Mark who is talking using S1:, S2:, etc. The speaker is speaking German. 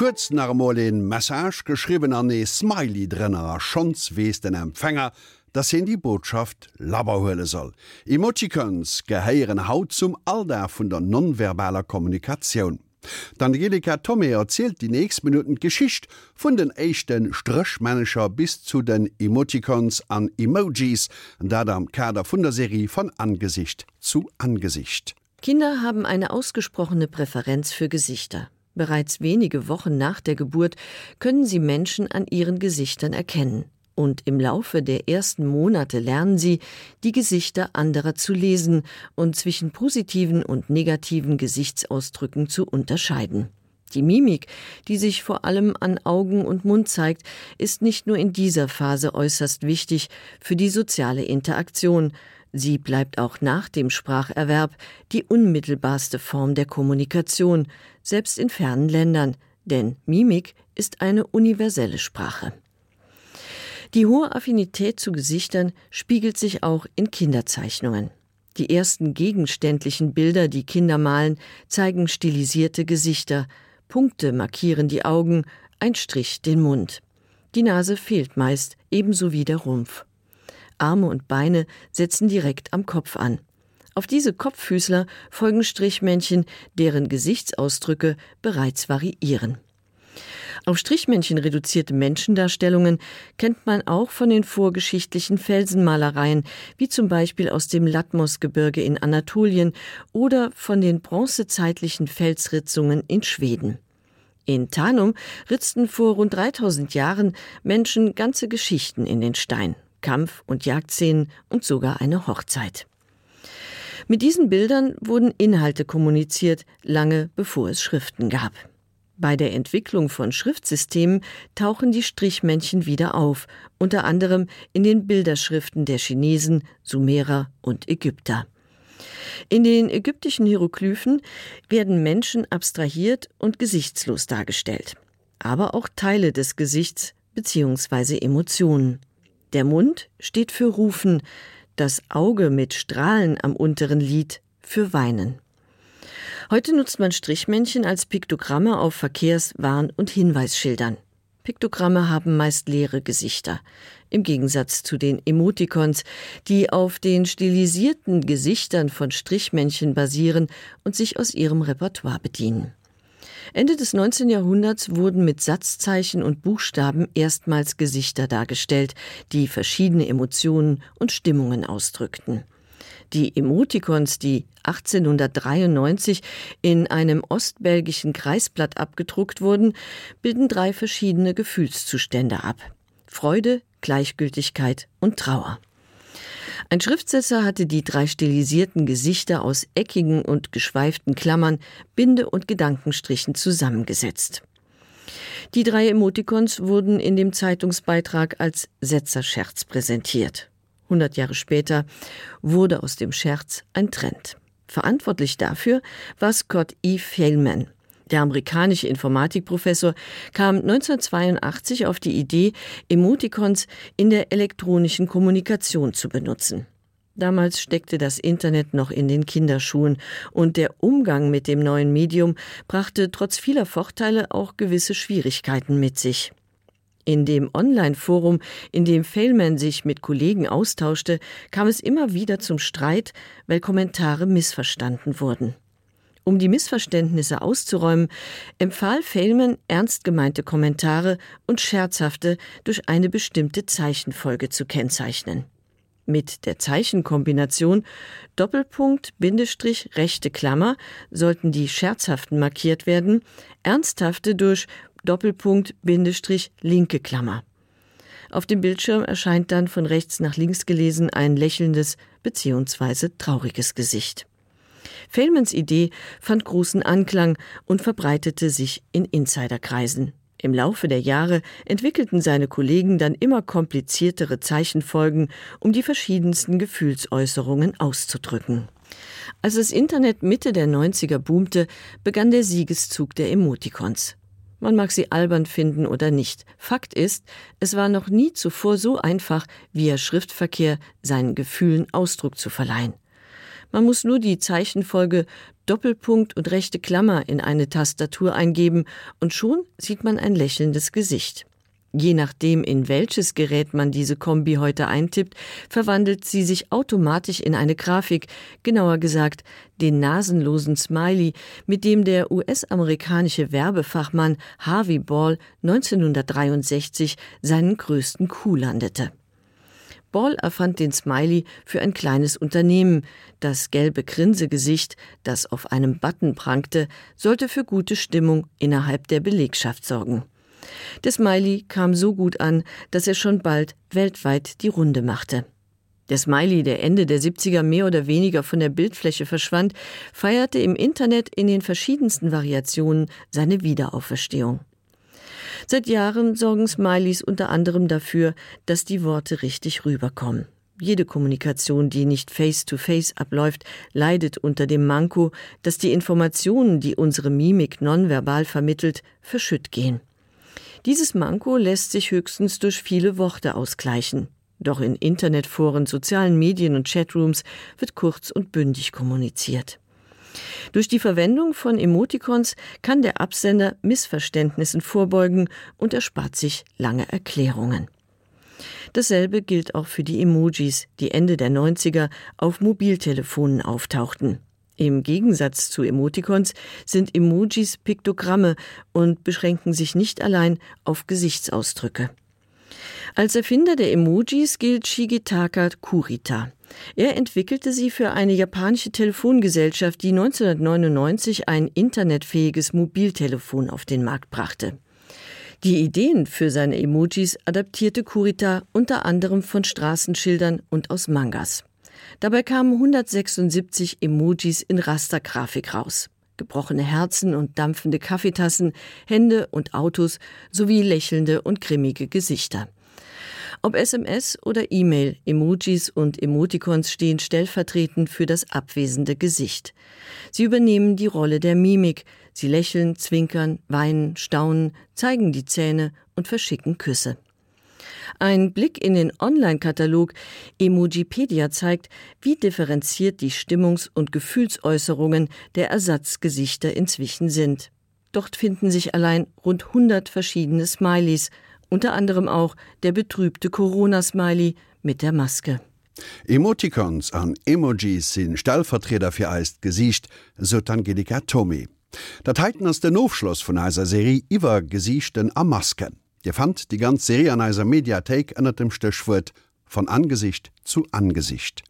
S1: Kurz normal en Message geschrieben an e Smiley drennner Schz wees den Empfänger, dat hin die Botschaft laberhhöle soll. Emotikons geheieren Haut zum Alter vun der nonverbaler Kommunikation. Angelika Tommy erzählt die nächsten Minuten Geschicht von den echten Ströchmanager bis zu den Emotikons an Emojis, da am Kader von der Serie von Angesicht zu Angesicht.
S2: Kinder haben eine ausgesprochene Präferenz für Gesichter. Bereits wenige Wochen nach der Geburt können sie Menschen an ihren Gesichtern erkennen. Und im Laufe der ersten Monate lernen sie, die Gesichter anderer zu lesen und zwischen positiven und negativen Gesichtsausdrücken zu unterscheiden. Die Mimik, die sich vor allem an Augen und Mund zeigt, ist nicht nur in dieser Phase äußerst wichtig für die soziale Interaktion, sie bleibt auch nach dem Spracherwerb die unmittelbarste Form der Kommunikation, selbst in fernen Ländern, denn Mimik ist eine universelle Sprache. Die hohe Affinität zu Gesichtern spiegelt sich auch in Kinderzeichnungen. Die ersten gegenständlichen Bilder, die Kinder malen, zeigen stilisierte Gesichter, Punkte markieren die Augen, ein Strich den Mund. Die Nase fehlt meist, ebenso wie der Rumpf. Arme und Beine setzen direkt am Kopf an. Auf diese Kopffüßler folgen Strichmännchen, deren Gesichtsausdrücke bereits variieren. Auf Strichmännchen reduzierte Menschendarstellungen kennt man auch von den vorgeschichtlichen Felsenmalereien, wie zum Beispiel aus dem Latmosgebirge in Anatolien oder von den bronzezeitlichen Felsritzungen in Schweden. In Tanum ritzten vor rund 3000 Jahren Menschen ganze Geschichten in den Stein, Kampf- und Jagdszenen und sogar eine Hochzeit. Mit diesen Bildern wurden Inhalte kommuniziert, lange bevor es Schriften gab. Bei der Entwicklung von Schriftsystemen tauchen die Strichmännchen wieder auf, unter anderem in den Bilderschriften der Chinesen, Sumerer und Ägypter. In den ägyptischen Hieroglyphen werden Menschen abstrahiert und gesichtslos dargestellt, aber auch Teile des Gesichts bzw. Emotionen. Der Mund steht für Rufen, das Auge mit Strahlen am unteren Lid für Weinen. Heute nutzt man Strichmännchen als Piktogramme auf Verkehrs-, Warn- und Hinweisschildern. Piktogramme haben meist leere Gesichter, im Gegensatz zu den Emotikons, die auf den stilisierten Gesichtern von Strichmännchen basieren und sich aus ihrem Repertoire bedienen. Ende des 19. Jahrhunderts wurden mit Satzzeichen und Buchstaben erstmals Gesichter dargestellt, die verschiedene Emotionen und Stimmungen ausdrückten. Die Emotikons, die 1893 in einem ostbelgischen Kreisblatt abgedruckt wurden, bilden drei verschiedene Gefühlszustände ab. Freude, Gleichgültigkeit und Trauer. Ein Schriftsetzer hatte die drei stilisierten Gesichter aus eckigen und geschweiften Klammern, Binde und Gedankenstrichen zusammengesetzt. Die drei Emotikons wurden in dem Zeitungsbeitrag als Setzerscherz präsentiert. 100 Jahre später wurde aus dem Scherz ein Trend. Verantwortlich dafür war Scott E. Fehlman. Der amerikanische Informatikprofessor kam 1982 auf die Idee, Emotikons in der elektronischen Kommunikation zu benutzen. Damals steckte das Internet noch in den Kinderschuhen und der Umgang mit dem neuen Medium brachte trotz vieler Vorteile auch gewisse Schwierigkeiten mit sich. In dem Online-Forum, in dem Failman sich mit Kollegen austauschte, kam es immer wieder zum Streit, weil Kommentare missverstanden wurden. Um die Missverständnisse auszuräumen, empfahl Failman ernst gemeinte Kommentare und scherzhafte durch eine bestimmte Zeichenfolge zu kennzeichnen. Mit der Zeichenkombination Doppelpunkt Bindestrich rechte Klammer sollten die scherzhaften markiert werden, ernsthafte durch Doppelpunkt Bindestrich linke Klammer. Auf dem Bildschirm erscheint dann von rechts nach links gelesen ein lächelndes bzw. trauriges Gesicht. Fehlmans Idee fand großen Anklang und verbreitete sich in Insiderkreisen. Im Laufe der Jahre entwickelten seine Kollegen dann immer kompliziertere Zeichenfolgen, um die verschiedensten Gefühlsäußerungen auszudrücken. Als das Internet Mitte der 90er boomte, begann der Siegeszug der Emotikons. Man mag sie albern finden oder nicht. Fakt ist, es war noch nie zuvor so einfach, via Schriftverkehr seinen Gefühlen Ausdruck zu verleihen. Man muss nur die Zeichenfolge Doppelpunkt und rechte Klammer in eine Tastatur eingeben und schon sieht man ein lächelndes Gesicht. Je nachdem, in welches Gerät man diese Kombi heute eintippt, verwandelt sie sich automatisch in eine Grafik, genauer gesagt den nasenlosen Smiley, mit dem der US-amerikanische Werbefachmann Harvey Ball 1963 seinen größten Coup landete. Ball erfand den Smiley für ein kleines Unternehmen. Das gelbe Grinsegesicht, das auf einem Button prangte, sollte für gute Stimmung innerhalb der Belegschaft sorgen. Der Smiley kam so gut an, dass er schon bald weltweit die Runde machte. Der Smiley, der Ende der 70er mehr oder weniger von der Bildfläche verschwand, feierte im Internet in den verschiedensten Variationen seine Wiederauferstehung. Seit Jahren sorgen Smileys unter anderem dafür, dass die Worte richtig rüberkommen. Jede Kommunikation, die nicht face-to-face -face abläuft, leidet unter dem Manko, dass die Informationen, die unsere Mimik nonverbal vermittelt, verschütt gehen. Dieses Manko lässt sich höchstens durch viele Worte ausgleichen. Doch in Internetforen, sozialen Medien und Chatrooms wird kurz und bündig kommuniziert. Durch die Verwendung von Emotikons kann der Absender Missverständnissen vorbeugen und erspart sich lange Erklärungen. Dasselbe gilt auch für die Emojis, die Ende der 90er auf Mobiltelefonen auftauchten. Im Gegensatz zu Emotikons sind Emojis Piktogramme und beschränken sich nicht allein auf Gesichtsausdrücke. Als Erfinder der Emojis gilt Shigetaka Kurita. Er entwickelte sie für eine japanische Telefongesellschaft, die 1999 ein internetfähiges Mobiltelefon auf den Markt brachte. Die Ideen für seine Emojis adaptierte Kurita unter anderem von Straßenschildern und aus Mangas. Dabei kamen 176 Emojis in Rastergrafik raus. Gebrochene Herzen und dampfende Kaffeetassen, Hände und Autos sowie lächelnde und grimmige Gesichter. Ob SMS oder E-Mail, Emojis und Emotikons stehen stellvertretend für das abwesende Gesicht. Sie übernehmen die Rolle der Mimik. Sie lächeln, zwinkern, weinen, staunen, zeigen die Zähne und verschicken Küsse. Ein Blick in den Online-Katalog Emojipedia zeigt, wie differenziert die Stimmungs- und Gefühlsäußerungen der Ersatzgesichter inzwischen sind. Dort finden sich allein rund 100 verschiedene Smileys, unter anderem auch der betrübte Corona-Smiley mit der Maske.
S1: Emotikons an Emojis sind Stellvertreter für eist Gesicht, so Angelika Tommy. Datheiten aus der Nofschloss von eiser Serie iwwer Gesichten am Masken. Dir fand die ganze Serie an eiser Mediathek ënnert dem Stöchwurt von Angesicht zu Angesicht.